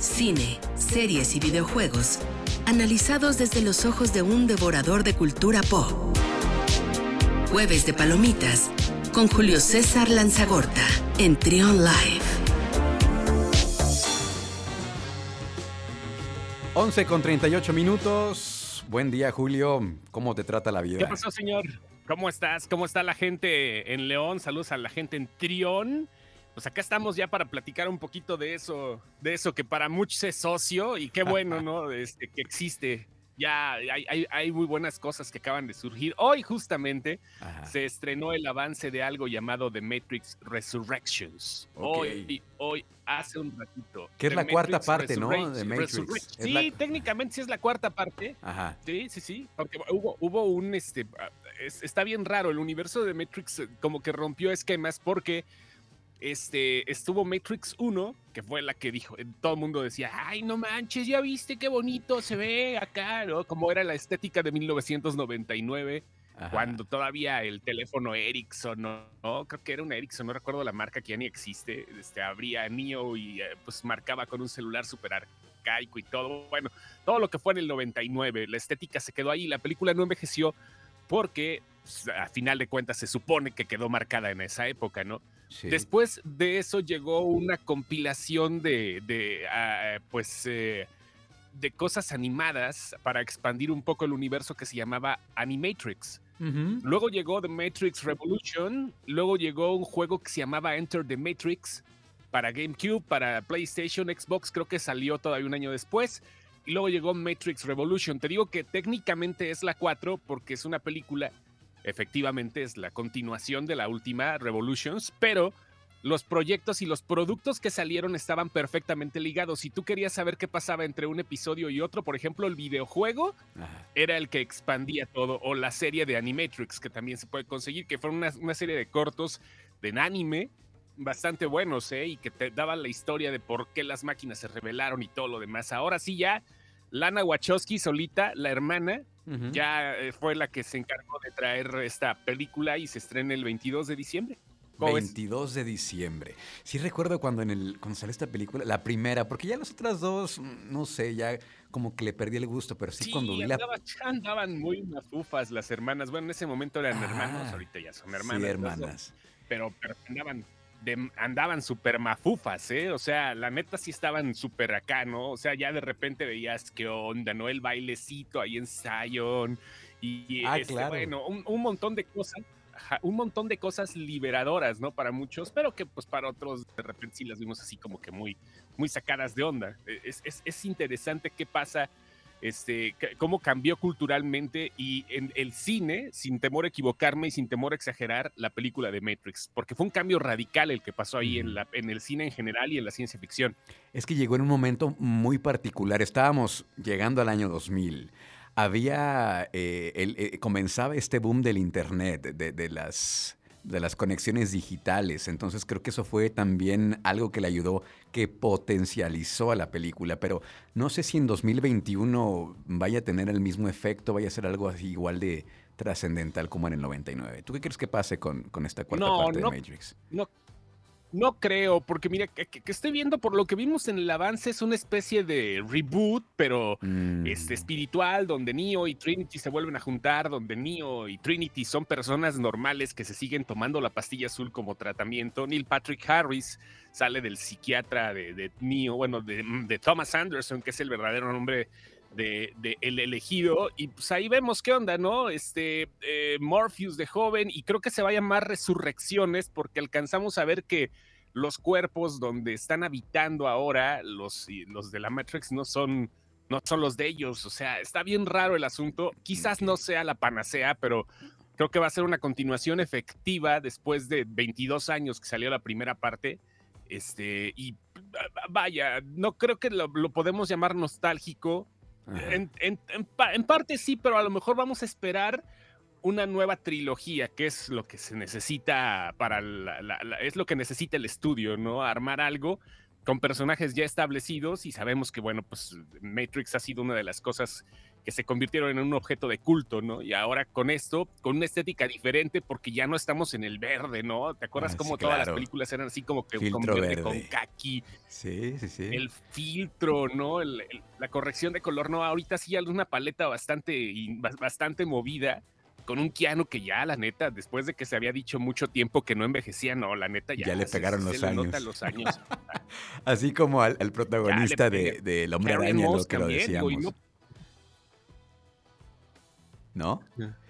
cine, series y videojuegos, analizados desde los ojos de un devorador de cultura pop. Jueves de Palomitas, con Julio César Lanzagorta, en Trion Live. 11 con 38 minutos. Buen día, Julio. ¿Cómo te trata la vida? ¿Qué pasó, señor? ¿Cómo estás? ¿Cómo está la gente en León? Saludos a la gente en Trión. Pues acá estamos ya para platicar un poquito de eso, de eso que para muchos es socio y qué bueno, ¿no? Este, que existe. Ya hay, hay, muy buenas cosas que acaban de surgir. Hoy justamente se estrenó el avance de algo llamado The Matrix Resurrections. Hoy, hoy, hace un ratito. Que es la cuarta parte, ¿no? De Matrix. Sí, técnicamente sí es la cuarta parte. Ajá. Sí, sí, sí. Porque hubo, hubo un, este, ah, está bien raro. El universo de Matrix eh, como que rompió esquemas porque este, estuvo Matrix 1, que fue la que dijo, todo el mundo decía, ay, no manches, ya viste qué bonito se ve acá, ¿no? Como era la estética de 1999, cuando todavía el teléfono Ericsson, ¿no? Creo que era un Ericsson, no recuerdo la marca que ya ni existe, este, abría Neo y eh, pues marcaba con un celular super arcaico y todo, bueno, todo lo que fue en el 99, la estética se quedó ahí, la película no envejeció porque pues, a final de cuentas se supone que quedó marcada en esa época, ¿no? Después de eso llegó una compilación de, ah, pues, eh, de cosas animadas para expandir un poco el universo que se llamaba Animatrix. Luego llegó The Matrix Revolution, luego llegó un juego que se llamaba Enter the Matrix para GameCube, para PlayStation, Xbox, creo que salió todavía un año después. Y luego llegó Matrix Revolution. Te digo que técnicamente es la 4 porque es una película efectivamente es la continuación de la última Revolutions, pero los proyectos y los productos que salieron estaban perfectamente ligados. Si tú querías saber qué pasaba entre un episodio y otro, por ejemplo, el videojuego era el que expandía todo, o la serie de Animatrix, que también se puede conseguir, que fue una, serie de cortos de anime bastante buenos, ¿eh? Y que te daban la historia de por qué las máquinas se rebelaron y todo lo demás. Ahora sí ya, Lana Wachowski solita, la hermana, ya eh, fue la que se encargó de traer esta película y se estrena el 22 de diciembre. 22 de diciembre. Sí recuerdo cuando en el cuando salió esta película, la primera, porque ya las otras dos, mm, no sé, ya como que le perdí el gusto, pero sí, cuando vi andaba, andaban muy mafufas las hermanas. Bueno, en ese momento eran hermanos, ah, ahorita ya son hermanas. Sí, hermanas. pero, pero andaban andaban súper mafufas, ¿eh? O sea, la neta sí estaban súper acá, ¿no? O sea, ya de repente veías qué onda, ¿no? El bailecito ahí en Zion y ah, este, bueno, un, montón de cosas, un montón de cosas liberadoras, ¿no? Para muchos, pero que pues para otros de repente sí las vimos así como que muy, muy sacadas de onda. E, es, es, es interesante qué pasa este, cómo cambió culturalmente y en el cine, sin temor a equivocarme y sin temor a exagerar, la película de Matrix, porque fue un cambio radical el que pasó ahí en, la, en el cine en general y en la ciencia ficción. Es que llegó en un momento muy particular, estábamos llegando al año 2000 había, eh, eh, comenzaba este boom del Internet, de, las de las conexiones digitales. Entonces creo que eso fue también algo que le ayudó, que potencializó a la película. Pero no sé si en 2021 vaya a tener el mismo efecto, vaya a ser algo así igual de trascendental como en el 99. ¿Tú qué crees que pase con, con esta cuarta parte de Matrix? No, no creo, porque mira, que, estoy viendo por lo que vimos en el avance es una especie de reboot, pero mm. este, espiritual, donde Neo y Trinity se vuelven a juntar, donde Neo y Trinity son personas normales que se siguen tomando la pastilla azul como tratamiento. Neil Patrick Harris sale del psiquiatra de, Neo, bueno, de, Thomas Anderson, que es el verdadero nombre de, El Elegido, y pues ahí vemos qué onda, ¿no? Este eh, Morpheus de joven, y creo que se va a llamar Resurrecciones, porque alcanzamos a ver que los cuerpos donde están habitando ahora los, los de la Matrix no son, no son los de ellos, o sea, está bien raro el asunto, quizás no sea la panacea, pero creo que va a ser una continuación efectiva después de 22 años que salió la primera parte. Este, y vaya, no creo que lo podemos llamar nostálgico, en, parte sí, pero a lo mejor vamos a esperar una nueva trilogía, que es lo que se necesita para es lo que necesita el estudio, ¿no? Armar algo con personajes ya establecidos y sabemos que, bueno, pues Matrix ha sido una de las cosas que se convirtieron en un objeto de culto, ¿no? Y ahora con esto, con una estética diferente, porque ya no estamos en el verde, ¿no? ¿Te acuerdas ah, cómo todas las películas eran así como que con verde, con kaki? Sí, sí, sí. El filtro, ¿no? la corrección de color, no, ahorita sí hay una paleta bastante, bastante movida con un Keanu que ya, la neta, después de que se había dicho mucho tiempo que no envejecía, no, la neta ya. Ya le pegaron los, años. los, años. Así como al, protagonista de, de, El Hombre Araña, lo que lo decíamos. ¿no?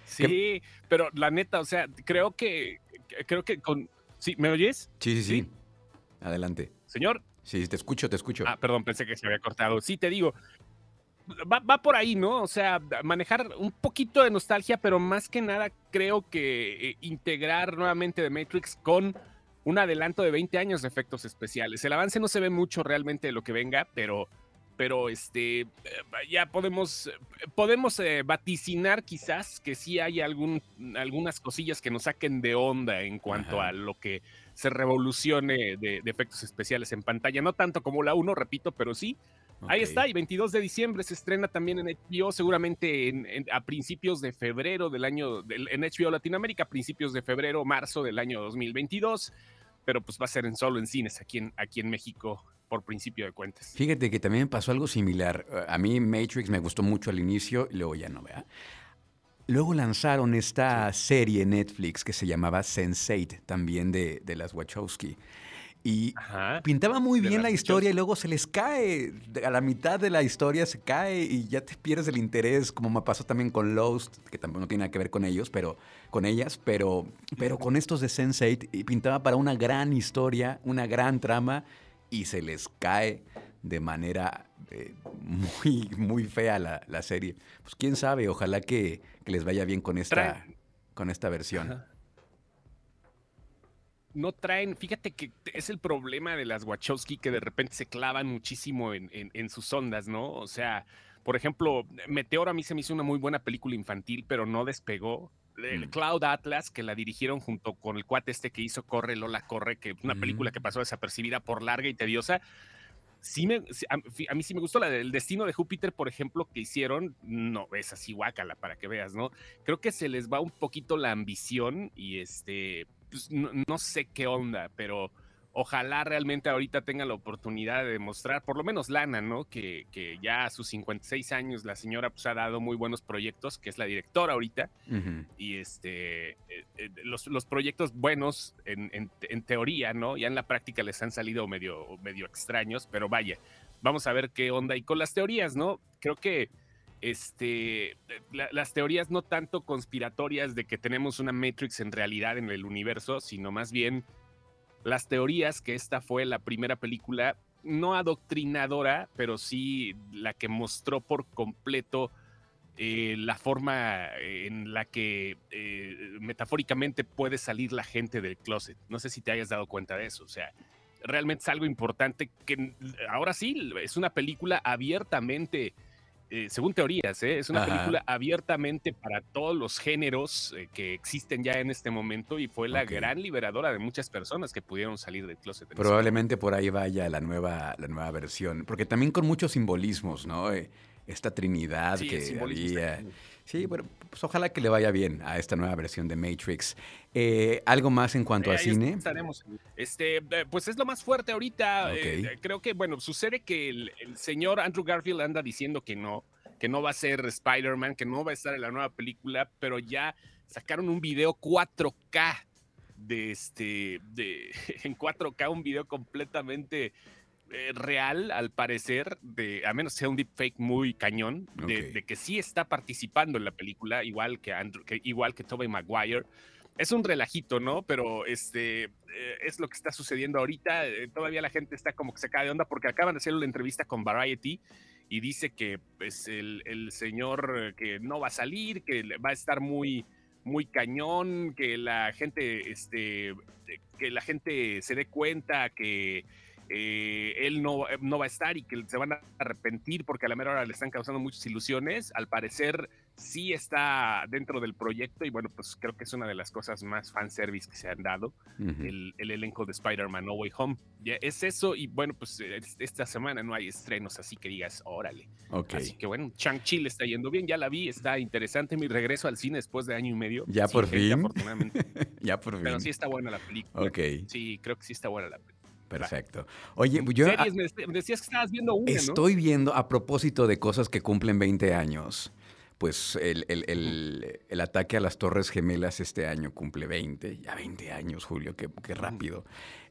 Sí, pero la neta, o sea, creo que, creo que con... ¿Sí? ¿Me oyes? Sí, sí, sí. Adelante. Señor. Sí, te escucho, te escucho. Ah, perdón, pensé que se había cortado. Sí, te digo, va, por ahí, ¿no? O sea, manejar un poquito de nostalgia, pero más que nada creo que eh, integrar nuevamente The Matrix con un adelanto de 20 años de efectos especiales. El avance no se ve mucho realmente de lo que venga, pero pero este, eh, ya podemos, podemos eh, vaticinar quizás que sí hay algún, algunas cosillas que nos saquen de onda en cuanto a lo que se revolucione de, efectos especiales en pantalla. No tanto como la 1, repito, pero sí. Ahí está, y 22 de diciembre se estrena también en HBO, seguramente a principios de febrero del año, en HBO Latinoamérica, a principios de febrero, marzo del año 2022, pero pues va a ser en solo en cines aquí en, aquí en México por principio de cuentas. Fíjate que también pasó algo similar. A mí Matrix me gustó mucho al inicio y luego ya no, vea. Luego lanzaron esta serie Netflix que se llamaba Sense8, también de, de las Wachowski. Y pintaba muy bien la, historia y luego se les cae. A la mitad de la historia se cae y ya te pierdes el interés, como me pasó también con Lost, que tampoco no tiene nada que ver con ellos, pero con ellas, pero, pero con estos de Sense8 y pintaba para una gran historia, una gran trama y se les cae de manera eh, muy, muy fea la, la, serie. Pues quién sabe, ojalá que, que les vaya bien con esta, con esta versión. No traen, fíjate que es el problema de las Wachowski que de repente se clavan muchísimo en, en, en sus ondas, ¿no? O sea, por ejemplo, Meteor a mí se me hizo una muy buena película infantil, pero no despegó. Mm. Cloud Atlas, que la dirigieron junto con el cuate este que hizo Corre, Lola Corre, que una película que pasó desapercibida por larga y tediosa. Sí me, a, mí sí me gustó la del destino de Júpiter, por ejemplo, que hicieron. No, es así guácala para que veas, ¿no? Creo que se les va un poquito la ambición y este, pues, no sé qué onda, pero ojalá realmente ahorita tenga la oportunidad de demostrar, por lo menos Lana, ¿no? Que, que, ya a sus 56 años la señora pues ha dado muy buenos proyectos, que es la directora ahorita, y este, eh, eh, los, los, proyectos buenos en, en, teoría, ¿no? Ya en la práctica les han salido medio, medio extraños, pero vaya, vamos a ver qué onda. Y con las teorías, ¿no? Creo que este, las teorías no tanto conspiratorias de que tenemos una Matrix en realidad en el universo, sino más bien las teorías que esta fue la primera película, no adoctrinadora, pero sí la que mostró por completo eh, la forma en la que eh, metafóricamente puede salir la gente del closet. No sé si te hayas dado cuenta de eso. O sea, realmente es algo importante que ahora sí es una película abiertamente eh, según teorías, ¿eh? es una película abiertamente para todos los géneros eh, que existen ya en este momento y fue la gran liberadora de muchas personas que pudieron salir del closet. Probablemente por ahí vaya la nueva, la nueva versión, porque también con muchos simbolismos, ¿no? Esta trinidad que había. Sí, bueno, pues ojalá que le vaya bien a esta nueva versión de Matrix. ¿Algo más en cuanto a cine? Estaremos. Este, pues es lo más fuerte ahorita. creo que, bueno, sucede que el, señor Andrew Garfield anda diciendo que no, que no va a ser Spider-Man, que no va a estar en la nueva película, pero ya sacaron un video 4K de este, de, en 4K, un video completamente eh, real, al parecer, de, a menos sea un deepfake muy cañón, de, que sí está participando en la película, igual que, Andrew, que, igual que Tobey Maguire. Es un relajito, ¿no? Pero este eh, es lo que está sucediendo ahorita. Eh, todavía la gente está como que se cae de onda porque acaban de hacer una entrevista con Variety y dice que pues, el, el señor que no va a salir, que va a estar muy, muy cañón, que la gente, este, que la gente se dé cuenta que eh, él no, no va a estar y que se van a arrepentir porque a la mera hora le están causando muchas ilusiones. Al parecer sí está dentro del proyecto y bueno, pues creo que es una de las cosas más fanservice que se han dado, el, elenco de Spider-Man No Way Home. Ya es eso y bueno, pues esta semana no hay estrenos, así que digas, órale. Así que bueno, Chang-Chi le está yendo bien, ya la vi, está interesante mi regreso al cine después de año y medio. Ya por fin. Afortunadamente. ya por fin. Pero sí está buena la película. Ok. Sí, creo que sí está buena la película. Perfecto. Oye, yo... Series, me decías que estabas viendo una, Estoy viendo, a propósito de cosas que cumplen 20 años, pues el, el, ataque a las Torres Gemelas este año cumple 20, ya 20 años, Julio, qué, qué rápido.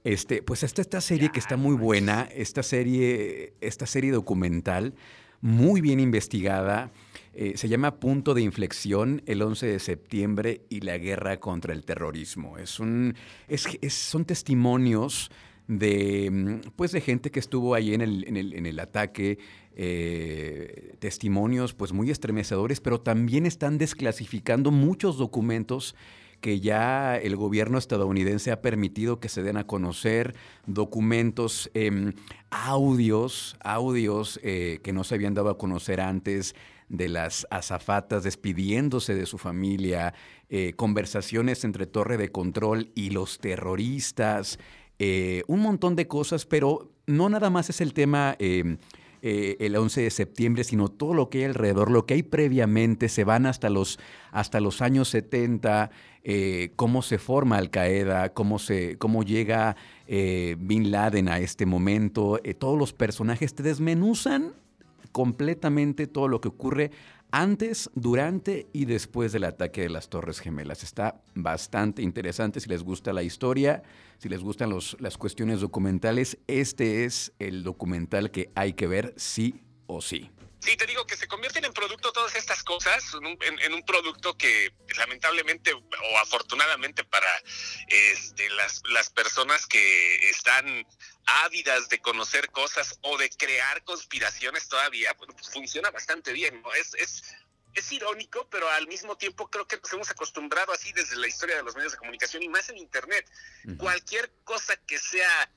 Este, pues esta, esta serie que está muy buena, esta serie, esta serie documental, muy bien investigada, eh, se llama Punto de Inflexión, el 11 de septiembre y la guerra contra el terrorismo. Es un, es, son testimonios de, mm, pues de gente que estuvo ahí en el, en el, en el ataque, eh, testimonios pues muy estremecedores, pero también están desclasificando muchos documentos que ya el gobierno estadounidense ha permitido que se den a conocer documentos, em, audios, audios eh, que no se habían dado a conocer antes de las azafatas despidiéndose de su familia, eh, conversaciones entre Torre de Control y los terroristas, eh, un montón de cosas, pero no nada más es el tema em, eh, el 11 de septiembre, sino todo lo que hay alrededor, lo que hay previamente, se van hasta los, hasta los años 70, eh, cómo se forma Al Qaeda, cómo, se, cómo llega Bin Laden a este momento, todos los personajes te desmenuzan completamente todo lo que ocurre antes, durante y después del ataque de las Torres Gemelas. Está bastante interesante si les gusta la historia, si les gustan las cuestiones documentales. Este es el documental que hay que ver sí o sí. Sí, te digo que se convierten en producto todas estas cosas, en un, producto que lamentablemente o afortunadamente para este, las, las personas que están ávidas de conocer cosas o de crear conspiraciones todavía, pues funciona bastante bien. ¿no? Es, es, es irónico, pero al mismo tiempo creo que nos hemos acostumbrado así desde la historia de los medios de comunicación y más en Internet. Cualquier cosa que sea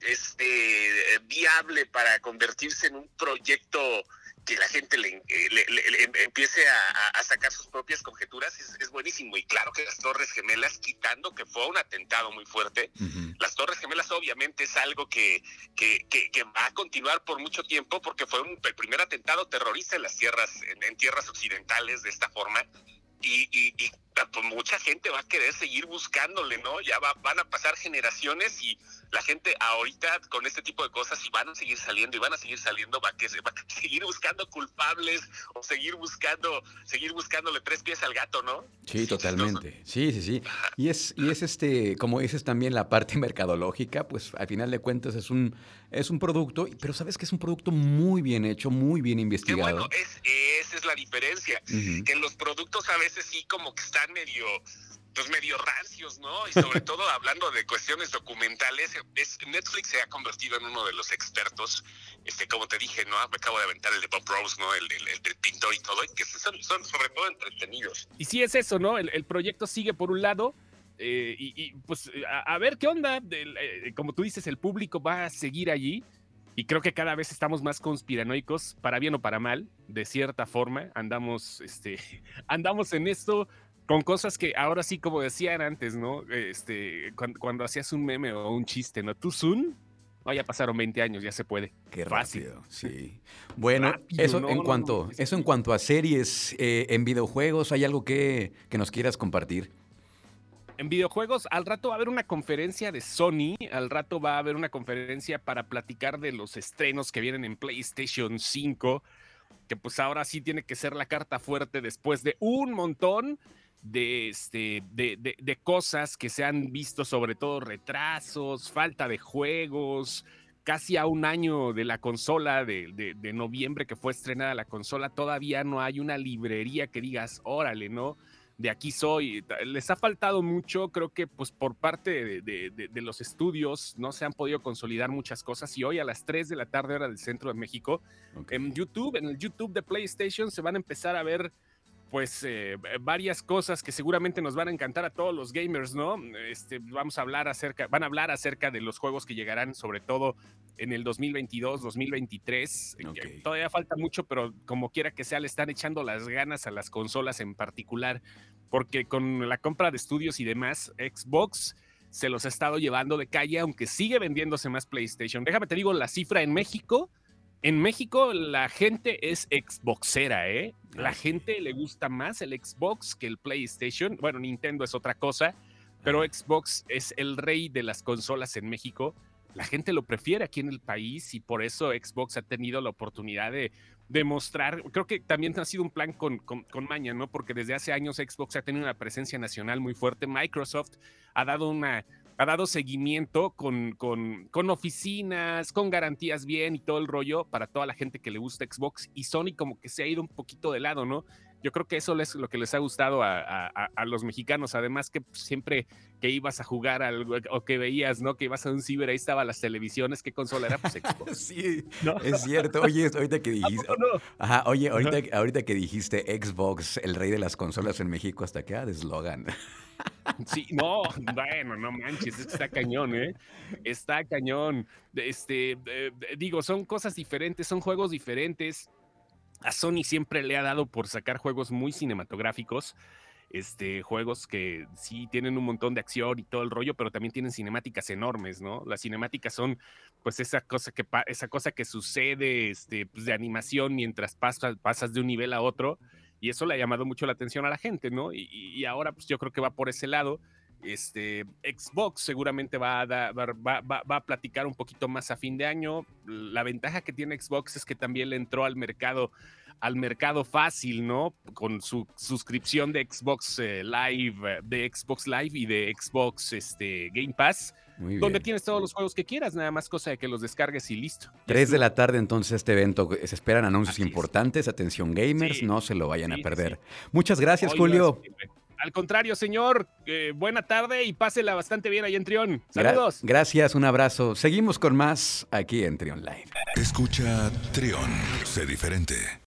este viable para convertirse en un proyecto que la gente le, eh, empiece a, sacar sus propias conjeturas es, buenísimo. Y claro que las Torres Gemelas, quitando que fue un atentado muy fuerte, las Torres Gemelas obviamente es algo que, que, va a continuar por mucho tiempo porque fue un, el primer atentado terrorista en las tierras, en, tierras occidentales de esta forma. Y, y, y pues, mucha gente va a querer seguir buscándole, ¿no? Ya va, van a pasar generaciones y la gente ahorita con este tipo de cosas y van a seguir saliendo y van a seguir saliendo, va a, que, va a seguir buscando culpables o seguir buscando, seguir buscándole tres pies al gato, ¿no? Sí, totalmente. Sí, sí, sí. Y es, y es este, como dices también la parte mercadológica, pues al final de cuentas es un, es un producto, pero sabes que es un producto muy bien hecho, muy bien investigado. Qué bueno, es, esa es la diferencia, que los productos a veces sí como que están medio pues medio rancios, ¿no? Y sobre todo hablando de cuestiones documentales, es, Netflix se ha convertido en uno de los expertos, este, como te dije, ¿no? Me acabo de aventar el de Bob Rose, ¿no? El, del pintor y todo, y que son, son, sobre todo entretenidos. Y sí es eso, ¿no? El, proyecto sigue por un lado, eh, y, pues a, ver qué onda, eh, como tú dices, el público va a seguir allí. Y creo que cada vez estamos más conspiranoicos, para bien o para mal, de cierta forma. Andamos, este, andamos en esto con cosas que ahora sí, como decían antes, ¿no? Este, cuando, hacías un meme o un chiste, ¿no? Tú Zoom, no, ya pasaron 20 años, ya se puede. Qué rápido, sí. Bueno, eso, en cuanto, eso en cuanto a series eh, en videojuegos, ¿hay algo que, que nos quieras compartir? En videojuegos, al rato va a haber una conferencia de Sony, al rato va a haber una conferencia para platicar de los estrenos que vienen en PlayStation 5, que pues ahora sí tiene que ser la carta fuerte después de un montón de, este, de, de, cosas que se han visto, sobre todo retrasos, falta de juegos, casi a un año de la consola, de, de, noviembre que fue estrenada la consola, todavía no hay una librería que digas, órale, ¿no? De aquí soy. Les ha faltado mucho, creo que pues por parte de, los estudios no se han podido consolidar muchas cosas y hoy a las 3 de la tarde hora del centro de México, en YouTube, en el YouTube de PlayStation se van a empezar a ver pues eh, varias cosas que seguramente nos van a encantar a todos los gamers, ¿no? Este, vamos a hablar acerca, van a hablar acerca de los juegos que llegarán, sobre todo en el 2022, 2023. Todavía falta mucho, pero como quiera que sea, le están echando las ganas a las consolas en particular, porque con la compra de estudios y demás, Xbox se los ha estado llevando de calle, aunque sigue vendiéndose más PlayStation. Déjame te digo la cifra en México en México la gente es Xboxera, ¿eh? La gente le gusta más el Xbox que el PlayStation. Bueno, Nintendo es otra cosa, pero Xbox es el rey de las consolas en México. La gente lo prefiere aquí en el país y por eso Xbox ha tenido la oportunidad de demostrar, creo que también ha sido un plan con, con, con, Maña, ¿no? Porque desde hace años Xbox ha tenido una presencia nacional muy fuerte. Microsoft ha dado una ha dado seguimiento con, con, con, oficinas, con garantías bien y todo el rollo para toda la gente que le gusta Xbox y Sony como que se ha ido un poquito de lado, ¿no? Yo creo que eso es lo que les ha gustado a, a, los mexicanos. Además que siempre que ibas a jugar algo o que veías, ¿no? Que ibas a un ciber, ahí estaban las televisiones. ¿Qué consola era? Pues Xbox. sí, es cierto. Oye, ahorita que dijiste... Ajá, oye, ahorita, ahorita que dijiste Xbox, el rey de las consolas en México, hasta queda de eslogan. Sí, no, bueno, no manches, está cañón, ¿eh? Está cañón. Este, eh, digo, son cosas diferentes, son juegos diferentes. A Sony siempre le ha dado por sacar juegos muy cinematográficos. Este, juegos que sí tienen un montón de acción y todo el rollo, pero también tienen cinemáticas enormes, ¿no? Las cinemáticas son, pues, esa cosa que, esa cosa que sucede este, pues, de animación mientras pasas, de un nivel a otro y eso le ha llamado mucho la atención a la gente, ¿no? Y, ahora pues yo creo que va por ese lado. Este, Xbox seguramente va a, va, va, a platicar un poquito más a fin de año. La ventaja que tiene Xbox es que también le entró al mercado al mercado fácil, ¿no? Con su suscripción de Xbox eh, Live, eh, de Xbox Live y de Xbox este, Game Pass donde tienes todos los juegos que quieras, nada más cosa de que los descargues y listo. Tres de la tarde entonces este evento, se esperan anuncios importantes, atención gamers, no se lo vayan a perder. Muchas gracias Julio. Al contrario, señor, buena tarde y pásela bastante bien ahí en Trión. Saludos. gracias, un abrazo. Seguimos con más aquí en Trión Live. Escucha Trión, sé diferente.